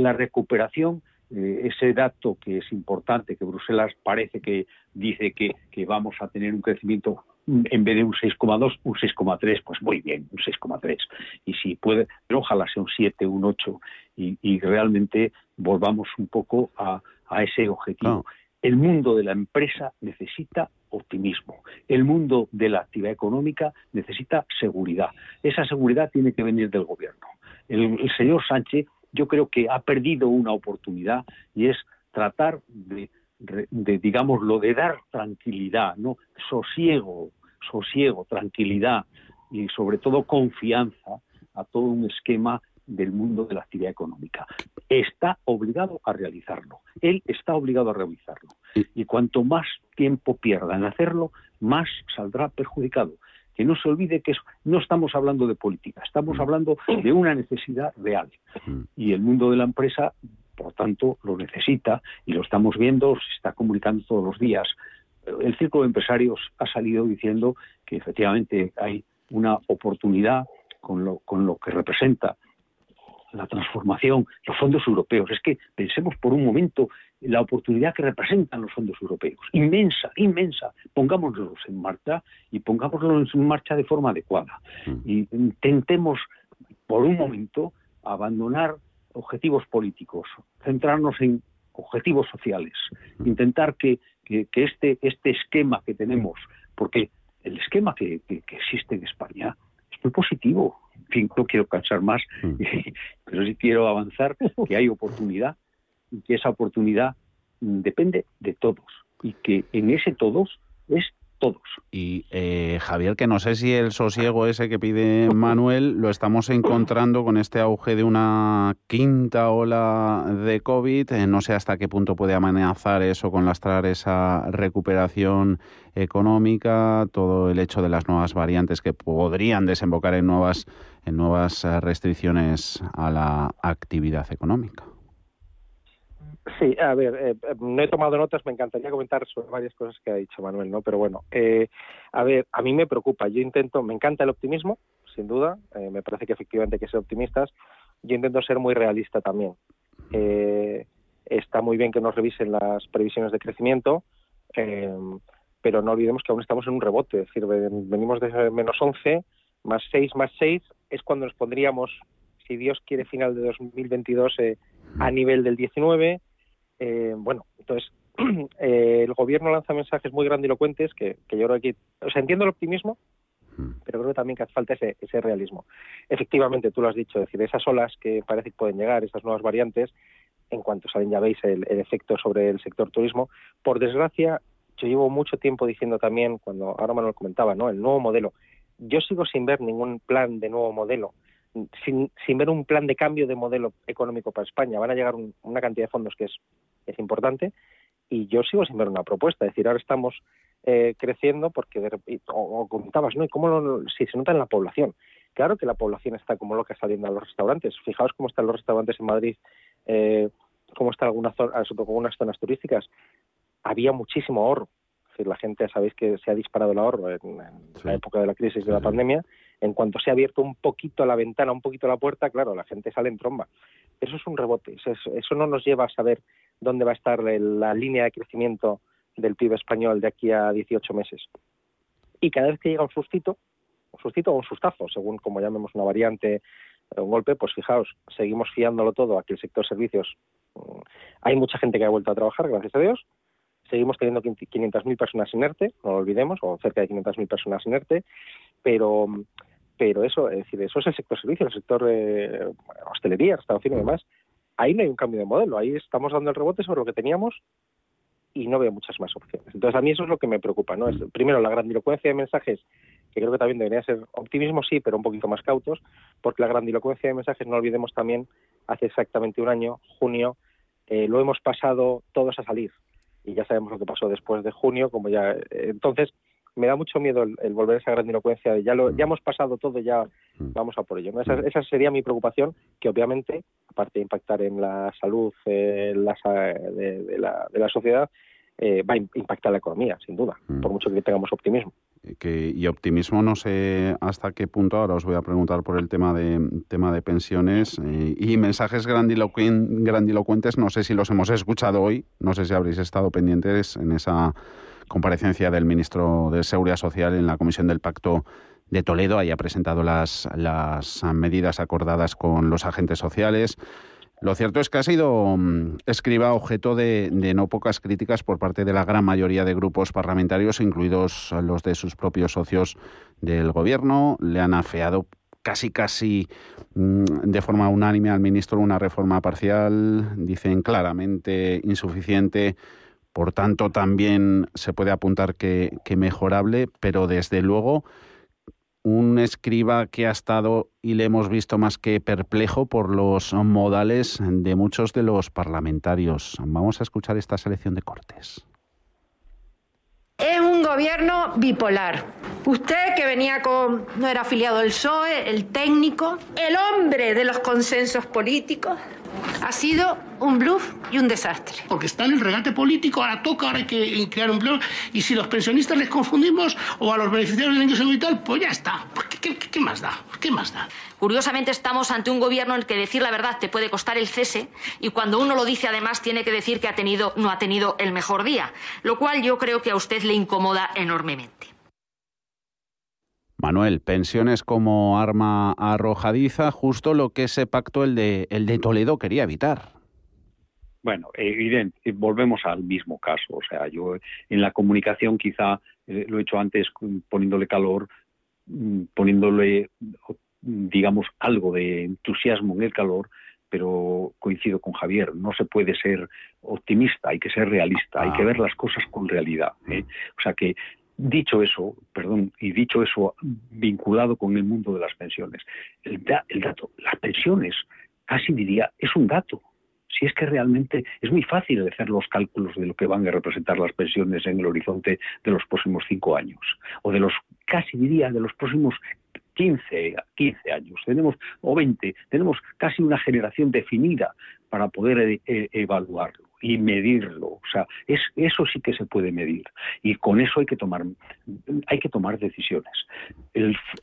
S17: la recuperación, eh, ese dato que es importante, que Bruselas parece que dice que, que vamos a tener un crecimiento mm, en vez de un 6,2, un 6,3, pues muy bien, un 6,3. Y si puede, pero ojalá sea un 7, un 8, y, y realmente volvamos un poco a, a ese objetivo. El mundo de la empresa necesita optimismo. El mundo de la actividad económica necesita seguridad. Esa seguridad tiene que venir del gobierno. El, el señor Sánchez yo creo que ha perdido una oportunidad y es tratar de, de, digámoslo, de dar tranquilidad, ¿no? Sosiego, sosiego, tranquilidad y sobre todo confianza a todo un esquema del mundo de la actividad económica. Está obligado a realizarlo. Él está obligado a realizarlo. Y cuanto más tiempo pierda en hacerlo, más saldrá perjudicado. Que no se olvide que eso, no estamos hablando de política, estamos hablando de una necesidad real. Y el mundo de la empresa, por tanto, lo necesita y lo estamos viendo, se está comunicando todos los días. El Círculo de Empresarios ha salido diciendo que efectivamente hay una oportunidad con lo, con lo que representa la transformación, los fondos europeos. Es que pensemos por un momento la oportunidad que representan los fondos europeos. Inmensa, inmensa. Pongámoslos en marcha y pongámoslos en marcha de forma adecuada. Y intentemos por un momento abandonar objetivos políticos, centrarnos en objetivos sociales, intentar que, que, que este, este esquema que tenemos, porque el esquema que, que, que existe en España es muy positivo. En fin, no quiero cansar más, <laughs> pero sí quiero avanzar que hay oportunidad y que esa oportunidad depende de todos y que en ese todos es todos.
S1: Y eh, Javier, que no sé si el sosiego ese que pide Manuel lo estamos encontrando con este auge de una quinta ola de COVID. Eh, no sé hasta qué punto puede amenazar eso con lastrar esa recuperación económica, todo el hecho de las nuevas variantes que podrían desembocar en nuevas, en nuevas restricciones a la actividad económica.
S18: Sí, a ver, eh, no he tomado notas, me encantaría comentar sobre varias cosas que ha dicho Manuel, ¿no? Pero bueno, eh, a ver, a mí me preocupa, yo intento, me encanta el optimismo, sin duda, eh, me parece que efectivamente hay que ser optimistas, yo intento ser muy realista también. Eh, está muy bien que nos revisen las previsiones de crecimiento, eh, pero no olvidemos que aún estamos en un rebote, es decir, venimos de menos 11, más 6, más 6, es cuando nos pondríamos, si Dios quiere, final de 2022 eh, a nivel del 19, eh, bueno, entonces <clears throat> eh, el gobierno lanza mensajes muy grandilocuentes que, que yo creo que, o sea, entiendo el optimismo, pero creo también que hace falta ese, ese realismo. Efectivamente, tú lo has dicho, es decir, esas olas que parece que pueden llegar, esas nuevas variantes, en cuanto salen ya veis el, el efecto sobre el sector turismo. Por desgracia, yo llevo mucho tiempo diciendo también, cuando ahora Manuel comentaba, ¿no? El nuevo modelo. Yo sigo sin ver ningún plan de nuevo modelo sin, sin, ver un plan de cambio de modelo económico para España. Van a llegar un, una cantidad de fondos que es, es, importante y yo sigo sin ver una propuesta. Es decir, ahora estamos eh, creciendo porque, de, o, o, comentabas, ¿no? ¿Y cómo lo, si se nota en la población? Claro que la población está como loca saliendo a los restaurantes. Fijaos cómo están los restaurantes en Madrid, eh, cómo están algunas, algunas zonas turísticas. Había muchísimo ahorro. Es decir, la gente, sabéis que se ha disparado el ahorro en, en sí. la época de la crisis de la pandemia en cuanto se ha abierto un poquito la ventana, un poquito la puerta, claro, la gente sale en tromba. Eso es un rebote, eso, no nos lleva a saber dónde va a estar la línea de crecimiento del PIB español de aquí a 18 meses. Y cada vez que llega un sustito, un sustito o un sustazo, según como llamemos una variante, un golpe, pues fijaos, seguimos fiándolo todo a que el sector servicios, hay mucha gente que ha vuelto a trabajar, gracias a Dios, seguimos teniendo 500.000 personas sin ERTE, no lo olvidemos, o cerca de 500.000 personas sin ERTE, pero pero eso, es decir, eso es el sector servicios, el sector eh, hostelería, restauración y demás. Ahí no hay un cambio de modelo, ahí estamos dando el rebote sobre lo que teníamos y no veo muchas más opciones. Entonces, a mí eso es lo que me preocupa, ¿no? Es, primero, la grandilocuencia de mensajes, que creo que también debería ser optimismo, sí, pero un poquito más cautos, porque la grandilocuencia de mensajes, no olvidemos también, hace exactamente un año, junio, eh, lo hemos pasado todos a salir. Y ya sabemos lo que pasó después de junio, como ya... Eh, entonces, me da mucho miedo el, volver a esa grandilocuencia de ya lo ya hemos pasado todo ya vamos a por ello esa, sería mi preocupación que obviamente aparte de impactar en la salud eh, de, la, de la sociedad eh, va a impactar la economía sin duda por mucho que tengamos optimismo.
S1: Que, y optimismo no sé hasta qué punto ahora os voy a preguntar por el tema de tema de pensiones eh, y mensajes grandilocuentes no sé si los hemos escuchado hoy no sé si habréis estado pendientes en esa comparecencia del ministro de Seguridad Social en la Comisión del Pacto de Toledo. Haya presentado las, las medidas acordadas con los agentes sociales. Lo cierto es que ha sido mm, escriba objeto de, no pocas críticas por parte de la gran mayoría de grupos parlamentarios, incluidos los de sus propios socios del gobierno. Le han afeado casi casi mm, de forma unánime al ministro una reforma parcial, dicen claramente insuficiente por tanto, también se puede apuntar que, mejorable, pero desde luego un escriba que ha estado y le hemos visto más que perplejo por los modales de muchos de los parlamentarios. Vamos a escuchar esta selección de cortes.
S19: Es un gobierno bipolar. Usted que venía con, no era afiliado del PSOE, el técnico, el hombre de los consensos políticos, ha sido un bluff y un desastre.
S13: Porque está en el regate político, ahora toca, ahora hay que crear un empleo, y si los pensionistas les confundimos o a los beneficiarios del ingreso vital, pues ya está. ¿Qué, qué, más da? ¿Qué más da?
S19: Curiosamente estamos ante un gobierno en el que decir la verdad te puede costar el cese y cuando uno lo dice además tiene que decir que ha tenido, no ha tenido el mejor día, lo cual yo creo que a usted le incomoda enormemente.
S1: Manuel, pensiones como arma arrojadiza, justo lo que ese pacto, el de, el de Toledo, quería evitar.
S17: Bueno, evidente, volvemos al mismo caso. O sea, yo en la comunicación quizá eh, lo he hecho antes poniéndole calor, mm, poniéndole, digamos, algo de entusiasmo en el calor, pero coincido con Javier, no se puede ser optimista, hay que ser realista, hay que ah. ver las cosas con realidad. ¿eh? O sea que Dicho eso, perdón, y dicho eso vinculado con el mundo de las pensiones, el, dato, las pensiones, casi diría, es un dato. Si es que realmente es muy fácil hacer los cálculos de lo que van a representar las pensiones en el horizonte de los próximos cinco años, o de los, casi diría, de los próximos 15, 15 años, tenemos, o 20, tenemos casi una generación definida para poder eh, eh, evaluarlo y medirlo. O sea, es, eso sí que se puede medir. Y con eso hay que tomar, hay que tomar decisiones.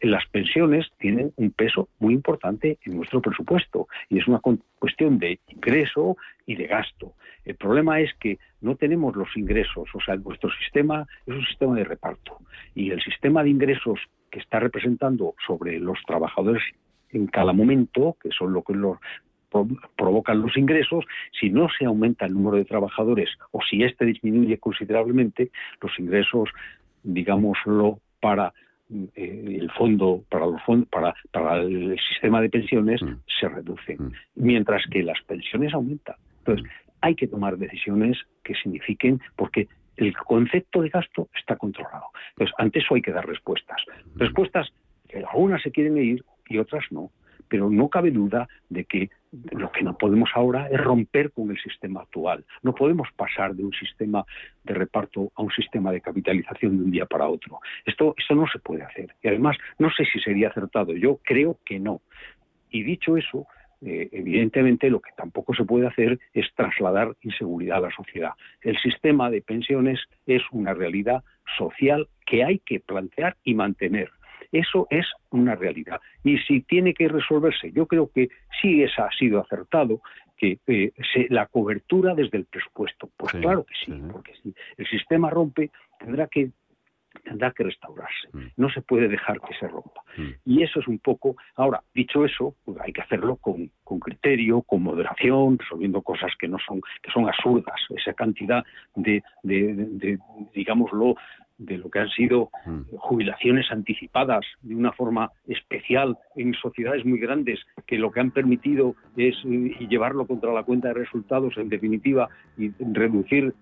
S17: las pensiones tienen un peso muy importante en nuestro presupuesto y es una cuestión de ingreso y de gasto. El problema es que no tenemos los ingresos, o sea, nuestro sistema es un sistema de reparto y el sistema de ingresos que está representando sobre los trabajadores en cada momento, que son lo que los provocan los ingresos, si no se aumenta el número de trabajadores o si éste disminuye considerablemente, los ingresos, digámoslo, para eh, el fondo para los para, para el sistema de pensiones mm. se reducen, mm. mientras que las pensiones aumentan. Entonces, hay que tomar decisiones que signifiquen, porque el concepto de gasto está controlado. Entonces, ante eso hay que dar respuestas. Mm. Respuestas que algunas se quieren ir y otras no pero no cabe duda de que lo que no podemos ahora es romper con el sistema actual. No podemos pasar de un sistema de reparto a un sistema de capitalización de un día para otro. Esto, esto no se puede hacer. Y además, no sé si sería acertado. Yo creo que no. Y dicho eso, eh, evidentemente lo que tampoco se puede hacer es trasladar inseguridad a la sociedad. El sistema de pensiones es una realidad social que hay que plantear y mantener. Eso es una realidad. Y si tiene que resolverse, yo creo que sí es, ha sido acertado que eh, la cobertura desde el presupuesto. Pues claro que sí, porque si el sistema rompe, tendrá que tendrá que restaurarse. Mm. No se puede dejar que se rompa. Mm. Y eso es un poco. Ahora, dicho eso, pues hay que hacerlo con, criterio, con moderación, resolviendo cosas que no son, que son absurdas. Esa cantidad de, de digámoslo, de lo que han sido jubilaciones anticipadas de una forma especial en sociedades muy grandes que lo que han permitido es eh, llevarlo contra la cuenta de resultados en definitiva y reducir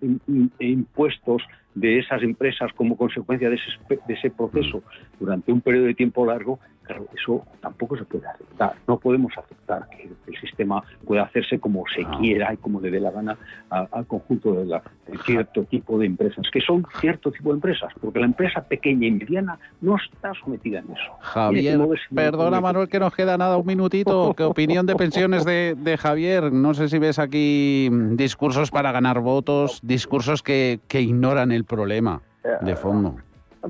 S17: impuestos de esas empresas como consecuencia de ese, de ese proceso durante un periodo de tiempo largo, claro, eso tampoco se puede aceptar. No podemos aceptar que el sistema pueda hacerse como se quiera y como le dé la gana al conjunto de, la, cierto tipo de empresas, que son cierto tipo de empresas, porque la empresa pequeña y mediana no está sometida en eso.
S1: Javier, perdona Manuel que nos queda nada, un minutito. ¿Qué <laughs> opinión de pensiones de, de Javier? No sé si ves aquí discursos para ganar votos, discursos que, que ignoran el problema de eh, fondo.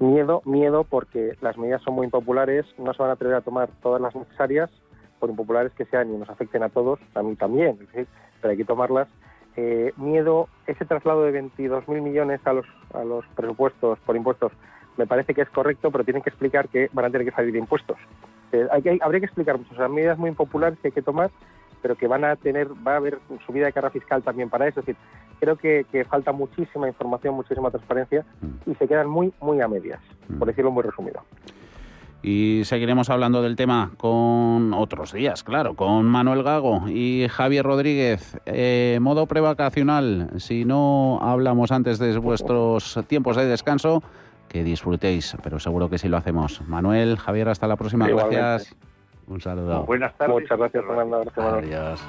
S18: Miedo, miedo porque las medidas son muy impopulares, no se van a atrever a tomar todas las necesarias, por impopulares que sean y nos afecten a todos, a mí también, pero hay que tomarlas. Eh, miedo, ese traslado de 22.000 millones a los, a los presupuestos por impuestos me parece que es correcto, pero tienen que explicar que van a tener que salir de impuestos. Eh, hay que, habría que explicar muchas o medidas muy impopulares que hay que tomar pero que van a tener, va a haber subida de carga fiscal también para eso. Es decir, creo que, falta muchísima información, muchísima transparencia y se quedan muy, muy a medias, por decirlo muy resumido.
S1: Y seguiremos hablando del tema con otros días, claro, con Manuel Gago y Javier Rodríguez. Eh, modo prevacacional, si no hablamos antes de vuestros tiempos de descanso, que disfrutéis, pero seguro que sí lo hacemos. Manuel, Javier, hasta la próxima. Gracias. Un saludo.
S18: Buenas tardes. Muchas gracias, Fernando.
S1: Adiós.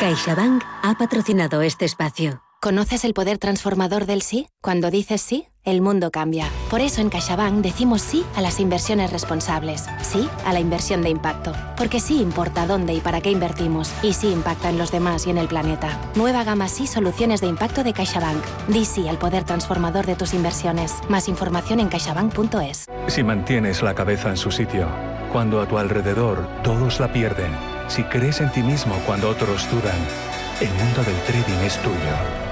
S20: CaixaBank ha patrocinado este espacio.
S21: ¿Conoces el poder transformador del sí? Cuando dices sí, el mundo cambia. Por eso en CaixaBank decimos sí a las inversiones responsables, sí a la inversión de impacto, porque sí importa dónde y para qué invertimos, y sí impacta en los demás y en el planeta. Nueva gama sí soluciones de impacto de CaixaBank. Di sí al poder transformador de tus inversiones. Más información en caixabank.es.
S22: Si mantienes la cabeza en su sitio, cuando a tu alrededor todos la pierden, si crees en ti mismo cuando otros dudan, el mundo del trading es tuyo.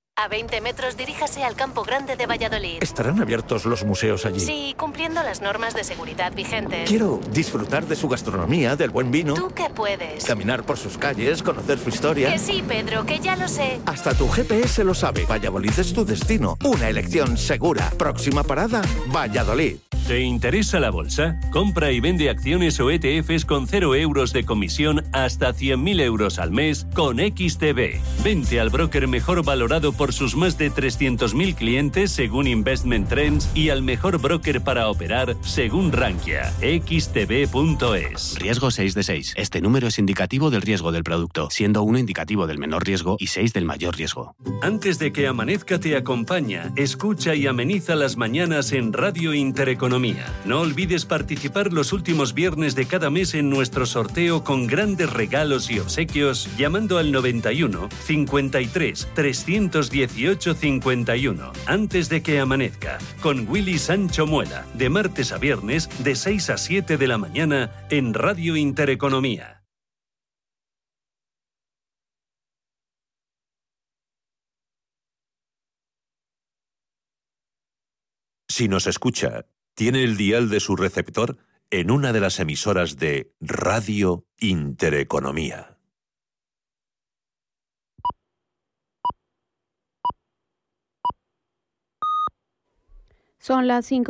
S23: A 20 metros diríjase al Campo Grande de Valladolid.
S11: ¿Estarán abiertos los museos allí?
S23: Sí, cumpliendo las normas de seguridad vigentes.
S11: Quiero disfrutar de su gastronomía, del buen vino.
S23: ¿Tú qué puedes?
S11: Caminar por sus calles, conocer su historia.
S23: Que sí, Pedro, que ya lo sé.
S11: Hasta tu GPS lo sabe. Valladolid es tu destino. Una elección segura. Próxima parada, Valladolid.
S5: ¿Te interesa la bolsa? Compra y vende acciones o ETFs con 0 euros de comisión hasta 100.000 euros al mes con XTB. Vente al broker mejor valorado por sus más de 300.000 clientes según Investment Trends y al mejor broker para operar según Rankia. XTB.es.
S24: Riesgo 6 de 6. Este número es indicativo del riesgo del producto, siendo 1 indicativo del menor riesgo y 6 del mayor riesgo.
S5: Antes de que amanezca te acompaña, escucha y ameniza las mañanas en Radio Intereconomía no olvides participar los últimos viernes de cada mes en nuestro sorteo con grandes regalos y obsequios llamando al 91 53 318 51 antes de que amanezca con Willy Sancho Muela de martes a viernes de 6 a 7 de la mañana en Radio Intereconomía.
S25: Si nos escucha tiene el dial de su receptor en una de las emisoras de Radio Intereconomía.
S19: Son las 5 de